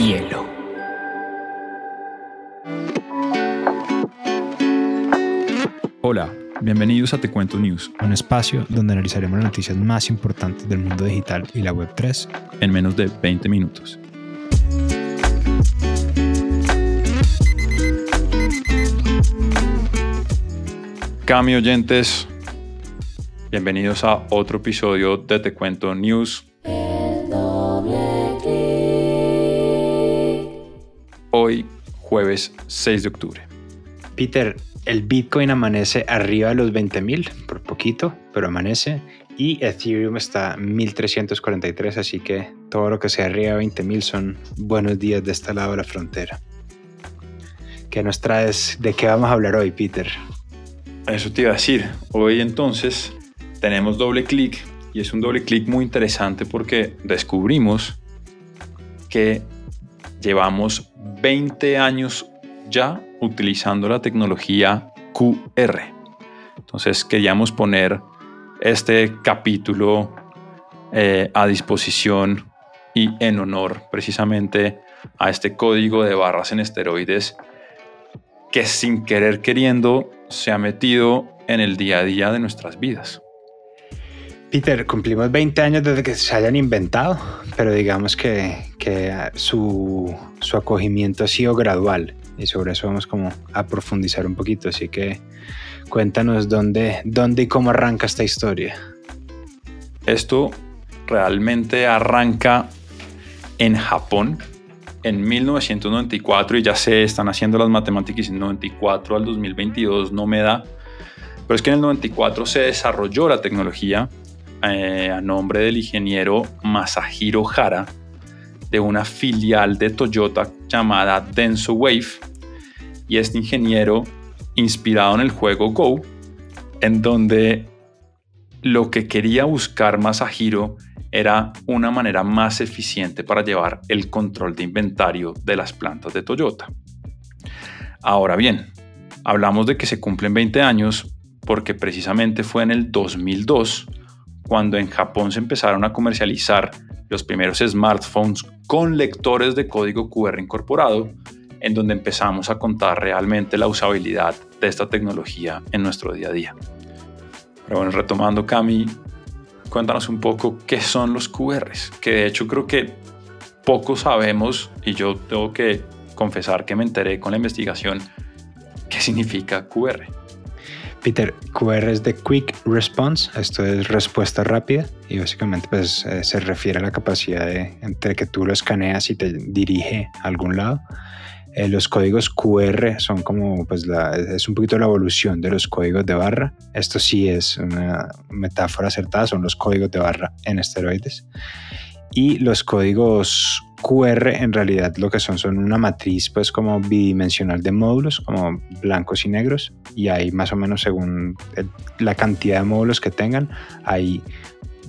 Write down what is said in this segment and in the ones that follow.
hielo. Hola, bienvenidos a Te Cuento News, un espacio donde analizaremos las noticias más importantes del mundo digital y la Web3 en menos de 20 minutos. Cami oyentes, bienvenidos a otro episodio de Te Cuento News. Hoy, jueves 6 de octubre. Peter, el Bitcoin amanece arriba de los 20.000 por poquito, pero amanece. Y Ethereum está 1343, así que todo lo que sea arriba de 20.000 son buenos días de este lado de la frontera. ¿Qué nos traes? ¿De qué vamos a hablar hoy, Peter? Eso te iba a decir. Hoy entonces tenemos doble clic y es un doble clic muy interesante porque descubrimos que llevamos 20 años ya utilizando la tecnología QR. Entonces queríamos poner este capítulo eh, a disposición y en honor precisamente a este código de barras en esteroides que sin querer queriendo se ha metido en el día a día de nuestras vidas. Peter, cumplimos 20 años desde que se hayan inventado, pero digamos que, su, su, acogimiento ha sido gradual y sobre eso vamos como a profundizar un poquito. Así que cuéntanos dónde, dónde y cómo arranca esta historia. Esto realmente arranca en Japón en 1994 y ya sé, están haciendo las matemáticas en 94 al 2022 no me da, pero es que en el 94 se desarrolló la tecnología eh, a nombre del ingeniero Masahiro Hara de una filial de Toyota llamada Denso Wave y este ingeniero inspirado en el juego Go en donde lo que quería buscar Masahiro era una manera más eficiente para llevar el control de inventario de las plantas de Toyota. Ahora bien, hablamos de que se cumplen 20 años porque precisamente fue en el 2002 cuando en Japón se empezaron a comercializar los primeros smartphones con lectores de código QR incorporado, en donde empezamos a contar realmente la usabilidad de esta tecnología en nuestro día a día. Pero bueno, retomando Cami, cuéntanos un poco qué son los QRs, que de hecho creo que poco sabemos y yo tengo que confesar que me enteré con la investigación qué significa QR. Peter, QR es de Quick Response, esto es respuesta rápida y básicamente pues, eh, se refiere a la capacidad de entre que tú lo escaneas y te dirige a algún lado. Eh, los códigos QR son como, pues es un poquito la evolución de los códigos de barra. Esto sí es una metáfora acertada, son los códigos de barra en esteroides. Y los códigos QR en realidad lo que son son una matriz pues como bidimensional de módulos, como blancos y negros. Y hay más o menos según la cantidad de módulos que tengan, hay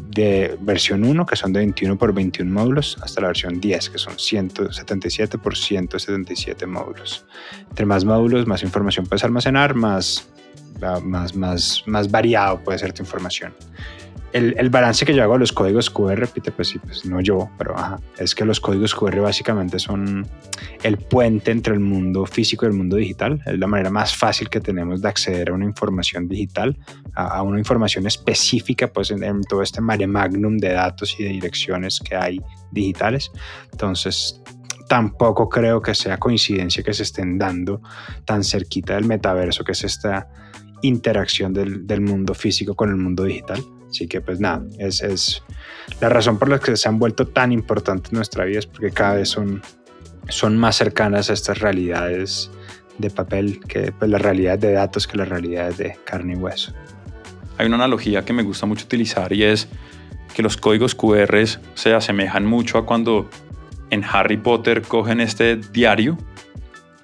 de versión 1, que son de 21 por 21 módulos, hasta la versión 10, que son 177 por 177 módulos. Entre más módulos, más información puedes almacenar, más, más, más, más variado puede ser tu información el, balance que yo hago a los códigos QR, repite, pues sí, pues no yo, pero es que los códigos QR básicamente son el puente entre el mundo físico y el mundo digital. Es la manera más fácil que tenemos de acceder a una información digital, a, una información específica, pues en, todo este mare magnum de datos y de direcciones que hay digitales. Entonces, tampoco creo que sea coincidencia que se estén dando tan cerquita del metaverso, que es esta interacción del, del mundo físico con el mundo digital. Así que pues nada, es, es, la razón por la que se han vuelto tan importantes en nuestra vida es porque cada vez son, son más cercanas a estas realidades de papel que pues, las realidades de datos que las realidades de carne y hueso. Hay una analogía que me gusta mucho utilizar y es que los códigos QR se asemejan mucho a cuando en Harry Potter cogen este diario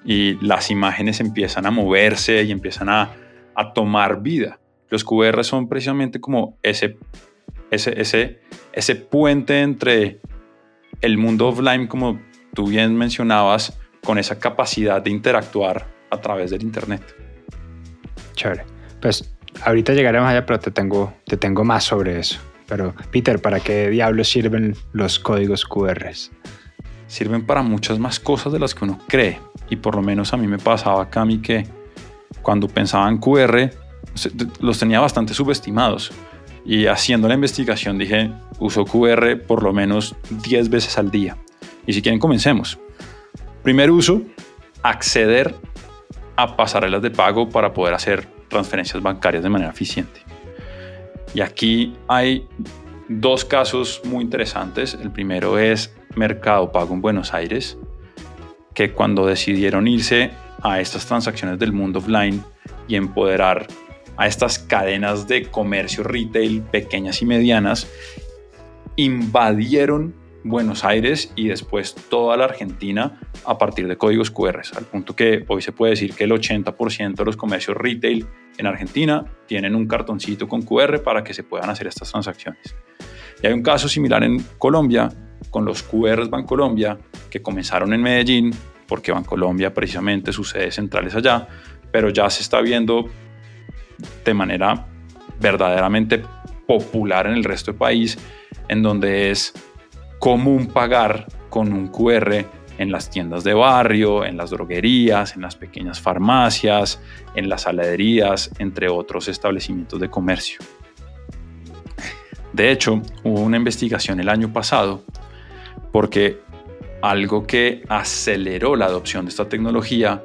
y las imágenes empiezan a moverse y empiezan a, a tomar vida. Los QR son precisamente como ese, ese, ese, ese puente entre el mundo offline, como tú bien mencionabas, con esa capacidad de interactuar a través del Internet. Chévere. Pues ahorita llegaremos allá, pero te tengo, te tengo más sobre eso. Pero, Peter, ¿para qué diablos sirven los códigos QR? sirven para muchas más cosas de las que uno cree. Y por lo menos a mí me pasaba, Cami, que cuando pensaba en QR, los tenía bastante subestimados. Y haciendo la investigación dije, uso QR por lo menos 10 veces al día. Y si quieren, comencemos. Primer uso, acceder a pasarelas de pago para poder hacer transferencias bancarias de manera eficiente. Y aquí hay dos casos muy interesantes. El primero es Mercado Pago en Buenos Aires, que cuando decidieron irse a estas transacciones del mundo offline y empoderar a estas cadenas de comercio retail pequeñas y medianas, invadieron Buenos Aires y después toda la Argentina a partir de códigos QR, al punto que hoy se puede decir que el 80% de los comercios retail en Argentina tienen un cartoncito con QR para que se puedan hacer estas transacciones. Y hay un caso similar en Colombia con los QRs Bancolombia que comenzaron en Medellín, porque Bancolombia precisamente su sede central es allá, pero ya se está viendo de manera verdaderamente popular en el resto del país, en donde es común pagar con un QR en las tiendas de barrio, en las droguerías, en las pequeñas farmacias, en las heladerías, entre otros establecimientos de comercio. De hecho, hubo una investigación el año pasado porque algo que aceleró la adopción de esta tecnología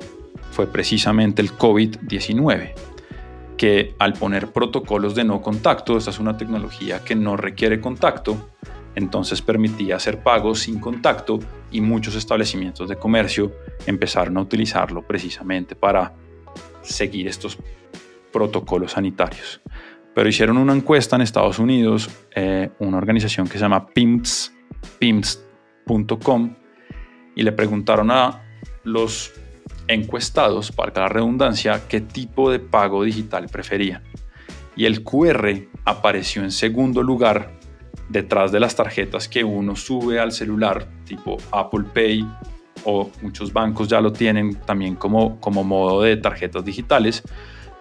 fue precisamente el COVID-19, que al poner protocolos de no contacto, esta es una tecnología que no requiere contacto, entonces permitía hacer pagos sin contacto y muchos establecimientos de comercio empezaron a utilizarlo precisamente para seguir estos protocolos sanitarios. Pero hicieron una encuesta en Estados Unidos, eh, una organización que se llama PIMS, PIMS.com, y le preguntaron a los encuestados, para la redundancia, qué tipo de pago digital preferían. Y el QR apareció en segundo lugar detrás de las tarjetas que uno sube al celular, tipo Apple Pay o muchos bancos ya lo tienen también como, como modo de tarjetas digitales,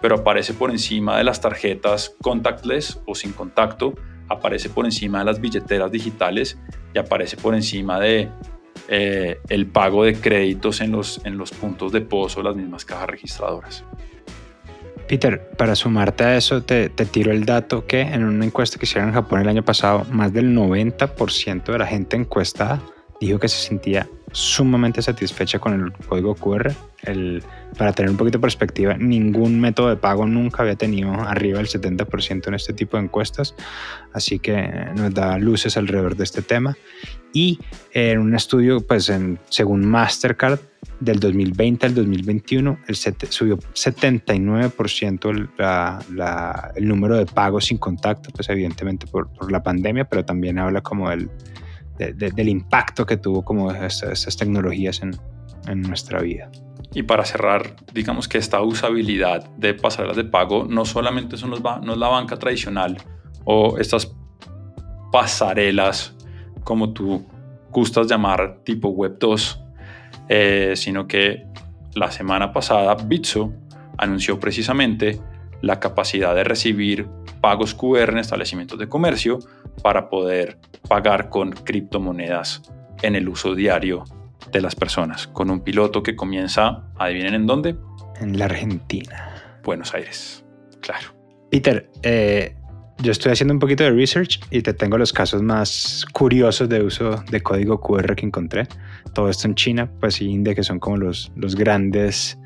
pero aparece por encima de las tarjetas contactless o sin contacto, aparece por encima de las billeteras digitales y aparece por encima de eh, el pago de créditos en los, en los puntos de pozo, las mismas cajas registradoras. Peter, para sumarte a eso, te, tiro el dato que en una encuesta que hicieron en Japón el año pasado, más del 90% de la gente encuestada dijo que se sentía sumamente satisfecha con el código QR. El, para tener un poquito de perspectiva, ningún método de pago nunca había tenido arriba del 70% en este tipo de encuestas, así que nos da luces alrededor de este tema. Y en un estudio, pues en, según Mastercard, del 2020 al 2021 el subió 79% el, el número de pagos sin contacto, pues evidentemente por, por la pandemia, pero también habla como del, del impacto que tuvo como estas, tecnologías en, en, nuestra vida. Y para cerrar, digamos que esta usabilidad de pasarelas de pago no solamente son los, no es la banca tradicional o estas pasarelas como tú gustas llamar tipo Web 2, eh, sino que la semana pasada Bitso anunció precisamente la capacidad de recibir pagos QR en establecimientos de comercio para poder pagar con criptomonedas en el uso diario de las personas, con un piloto que comienza, adivinen en dónde. En la Argentina. Buenos Aires, claro. Peter, eh, yo estoy haciendo un poquito de research y te tengo los casos más curiosos de uso de código QR que encontré. Todo esto en China, pues India, que son como los, los grandes,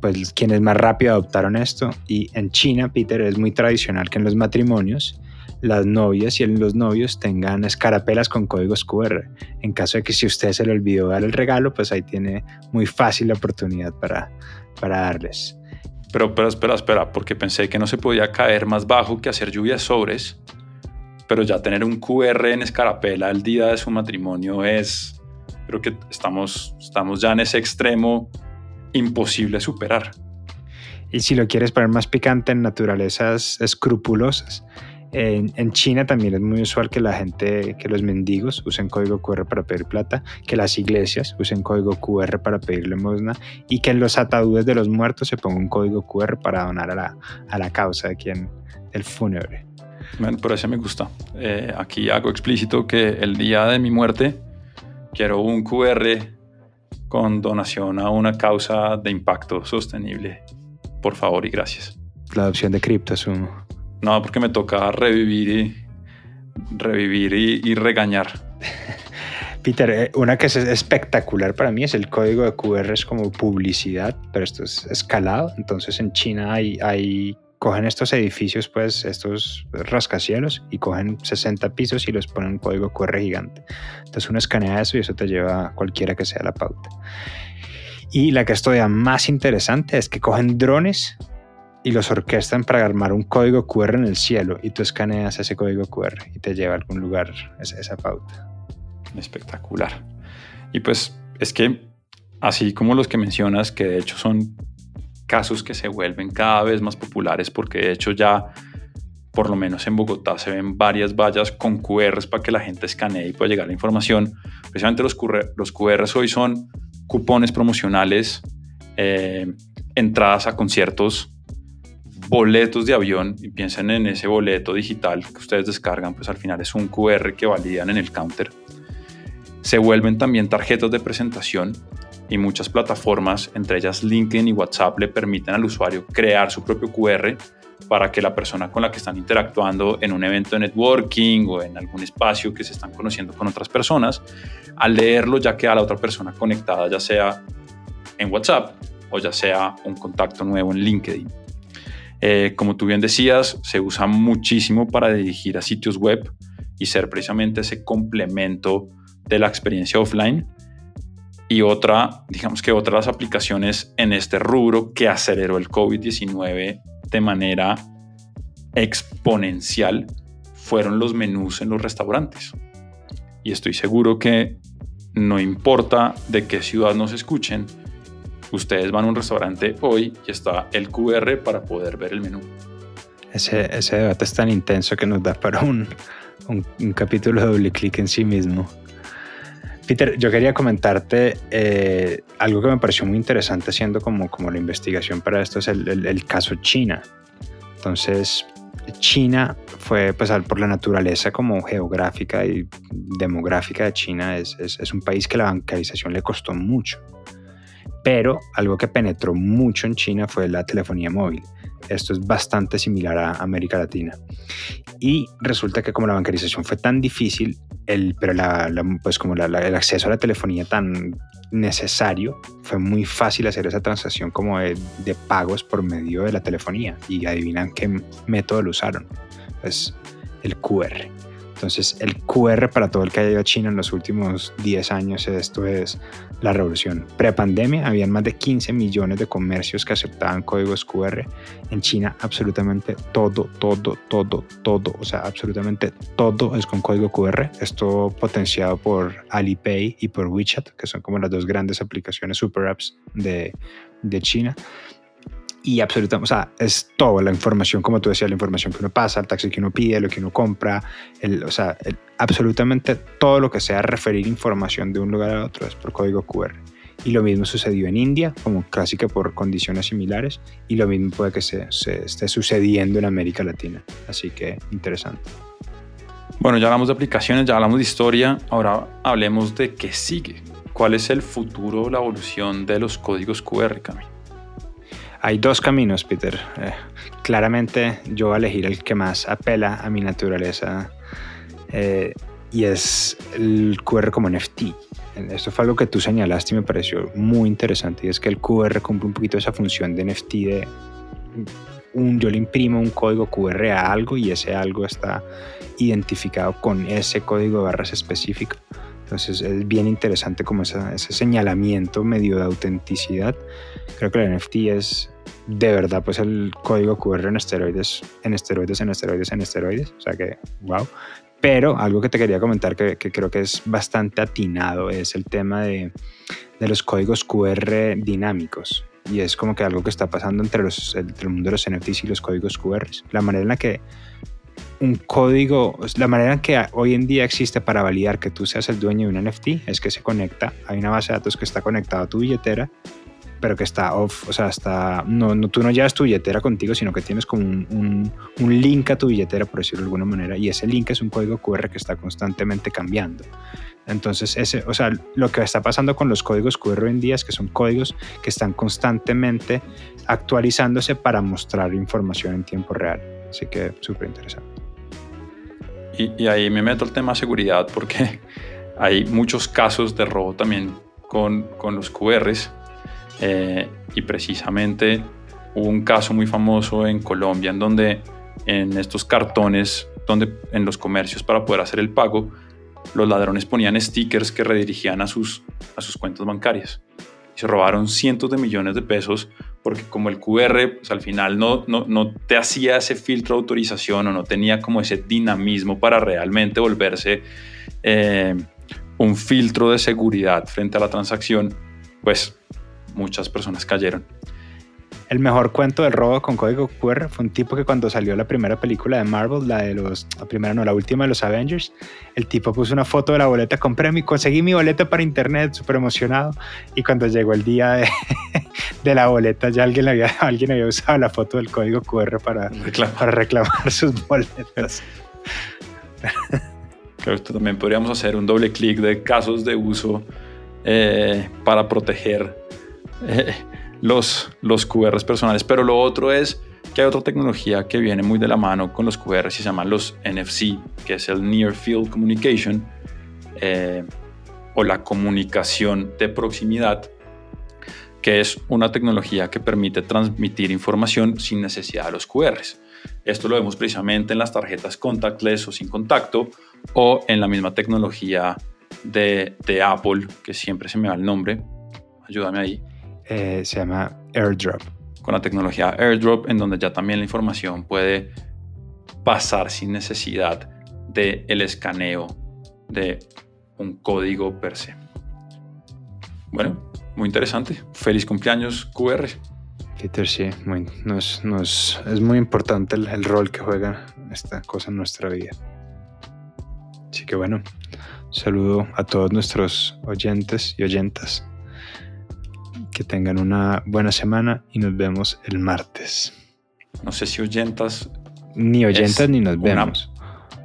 pues quienes más rápido adoptaron esto. Y en China, Peter, es muy tradicional que en los matrimonios las novias y los novios tengan escarapelas con códigos QR. En caso de que si usted se le olvidó dar el regalo, pues ahí tiene muy fácil la oportunidad para, para darles. Pero, pero espera, espera, porque pensé que no se podía caer más bajo que hacer lluvia sobres, pero ya tener un QR en escarapela el día de su matrimonio es, creo que estamos, estamos ya en ese extremo imposible superar. Y si lo quieres poner más picante en naturalezas escrupulosas, en, China también es muy usual que la gente, que los mendigos usen código QR para pedir plata, que las iglesias usen código QR para pedir limosna y que en los ataúdes de los muertos se ponga un código QR para donar a la, a la causa de quien, del fúnebre. Bueno, por eso me gusta. Eh, aquí hago explícito que el día de mi muerte quiero un QR con donación a una causa de impacto sostenible. Por favor y gracias. La adopción de cripto, asumo. No, porque me toca revivir y revivir y, regañar. Peter, eh, una que es espectacular para mí es el código de QR es como publicidad, pero esto es escalado. Entonces en China hay, cogen estos edificios, pues estos rascacielos y cogen 60 pisos y los ponen un código QR gigante. Entonces uno escanea eso y eso te lleva a cualquiera que sea la pauta. Y la que es todavía más interesante es que cogen drones y los orquestan para armar un código QR en el cielo y tú escaneas ese código QR y te lleva a algún lugar esa, pauta. Espectacular. Y pues es que así como los que mencionas, que de hecho son casos que se vuelven cada vez más populares porque de hecho ya por lo menos en Bogotá se ven varias vallas con QRs para que la gente escanee y pueda llegar la información. Precisamente los, QR, los QRs hoy son cupones promocionales, eh, entradas a conciertos, boletos de avión y piensen en ese boleto digital que ustedes descargan, pues al final es un QR que validan en el counter. Se vuelven también tarjetas de presentación y muchas plataformas, entre ellas LinkedIn y WhatsApp, le permiten al usuario crear su propio QR para que la persona con la que están interactuando en un evento de networking o en algún espacio que se están conociendo con otras personas, al leerlo ya queda la otra persona conectada, ya sea en WhatsApp o ya sea un contacto nuevo en LinkedIn. Eh, como tú bien decías, se usa muchísimo para dirigir a sitios web y ser precisamente ese complemento de la experiencia offline. Y otra, digamos que otras aplicaciones en este rubro que aceleró el COVID-19 de manera exponencial fueron los menús en los restaurantes. Y estoy seguro que no importa de qué ciudad nos escuchen, ustedes van a un restaurante hoy y está el QR para poder ver el menú. Ese, debate es tan intenso que nos da para un, capítulo de doble clic en sí mismo. Peter, yo quería comentarte eh, algo que me pareció muy interesante haciendo como, como la investigación para esto, es el, caso China. Entonces, China fue, pues por la naturaleza como geográfica y demográfica de China, es, es un país que la bancarización le costó mucho. Pero algo que penetró mucho en China fue la telefonía móvil. Esto es bastante similar a América Latina. Y resulta que como la bancarización fue tan difícil, el, pero pues como el acceso a la telefonía tan necesario, fue muy fácil hacer esa transacción como de, de pagos por medio de la telefonía. Y adivinan qué método lo usaron. Pues el QR. Entonces, el QR para todo el que haya ido a China en los últimos 10 años, esto es la revolución. Pre-pandemia, habían más de 15 millones de comercios que aceptaban códigos QR. En China, absolutamente todo, todo, todo, todo, o sea, absolutamente todo es con código QR. Esto potenciado por Alipay y por WeChat, que son como las dos grandes aplicaciones super apps de, de China y absolutamente, o sea, es toda la información, como tú decías, la información que uno pasa, el taxi que uno pide, lo que uno compra, el, o sea, absolutamente todo lo que sea referir información de un lugar a otro es por código QR. Y lo mismo sucedió en India, como que por condiciones similares, y lo mismo puede que se, se esté sucediendo en América Latina. Así que interesante. Bueno, ya hablamos de aplicaciones, ya hablamos de historia, ahora hablemos de qué sigue. ¿Cuál es el futuro, la evolución de los códigos QR, Camilo? Hay dos caminos, Peter. Eh, claramente yo voy a elegir el que más apela a mi naturaleza eh, y es el QR como NFT. Esto fue algo que tú señalaste y me pareció muy interesante y es que el QR cumple un poquito esa función de NFT de un, yo le imprimo un código QR a algo y ese algo está identificado con ese código de barras específico. Entonces es bien interesante como ese señalamiento medio de autenticidad. Creo que el NFT es de verdad pues el código QR en esteroides, en esteroides, en esteroides, en esteroides. O sea que, wow. Pero algo que te quería comentar que, creo que es bastante atinado es el tema de, los códigos QR dinámicos. Y es como que algo que está pasando entre, los, entre el mundo de los NFTs y los códigos QR. La manera en la que un código, la manera en que hoy en día existe para validar que tú seas el dueño de un NFT es que se conecta, hay una base de datos que está conectada a tu billetera, pero que está off, o sea, está, no, no tú no llevas tu billetera contigo, sino que tienes como un, un, link a tu billetera, por decirlo de alguna manera, y ese link es un código QR que está constantemente cambiando. Entonces, ese, o sea, lo que está pasando con los códigos QR hoy en día es que son códigos que están constantemente actualizándose para mostrar información en tiempo real. Así que súper interesante. Y, ahí me meto el tema seguridad porque hay muchos casos de robo también con, con los QRs eh, y precisamente hubo un caso muy famoso en Colombia en donde en estos cartones, donde en los comercios para poder hacer el pago, los ladrones ponían stickers que redirigían a sus, a sus cuentas bancarias. Y se robaron cientos de millones de pesos porque como el QR pues, al final no, no, no, te hacía ese filtro de autorización o no tenía como ese dinamismo para realmente volverse eh, un filtro de seguridad frente a la transacción, pues muchas personas cayeron. El mejor cuento del robo con código QR fue un tipo que cuando salió la primera película de Marvel, la de los, la primera no, la última de los Avengers, el tipo puso una foto de la boleta, compré mi, conseguí mi boleta para internet, súper emocionado, y cuando llegó el día de, de, la boleta ya alguien había, alguien había usado la foto del código QR para, para reclamar sus boletas. Creo que también podríamos hacer un doble clic de casos de uso eh, para proteger eh, los, los QRs personales. Pero lo otro es que hay otra tecnología que viene muy de la mano con los QRs y se llama los NFC, que es el Near Field Communication eh, o la comunicación de proximidad, que es una tecnología que permite transmitir información sin necesidad de los QRs. Esto lo vemos precisamente en las tarjetas contactless o sin contacto o en la misma tecnología de, de Apple, que siempre se me va el nombre. Ayúdame ahí eh, se llama AirDrop. Con la tecnología AirDrop, en donde ya también la información puede pasar sin necesidad del el escaneo de un código per se. Bueno, muy interesante. Feliz cumpleaños QR. Peter, sí, muy, nos, nos, es muy importante el, el, rol que juega esta cosa en nuestra vida. Así que bueno, saludo a todos nuestros oyentes y oyentas que tengan una buena semana y nos vemos el martes. No sé si oyentas. Ni oyentas ni nos vemos.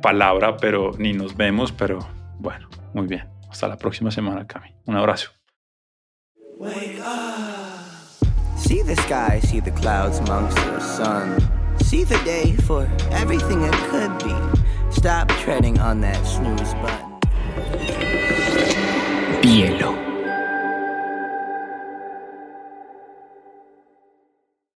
Palabra, pero ni nos vemos, pero bueno, muy bien. Hasta la próxima semana, Cami. Un abrazo. See the sky, see the clouds amongst the sun. See the day for everything it could be. Stop treading on that snooze button. Bielo.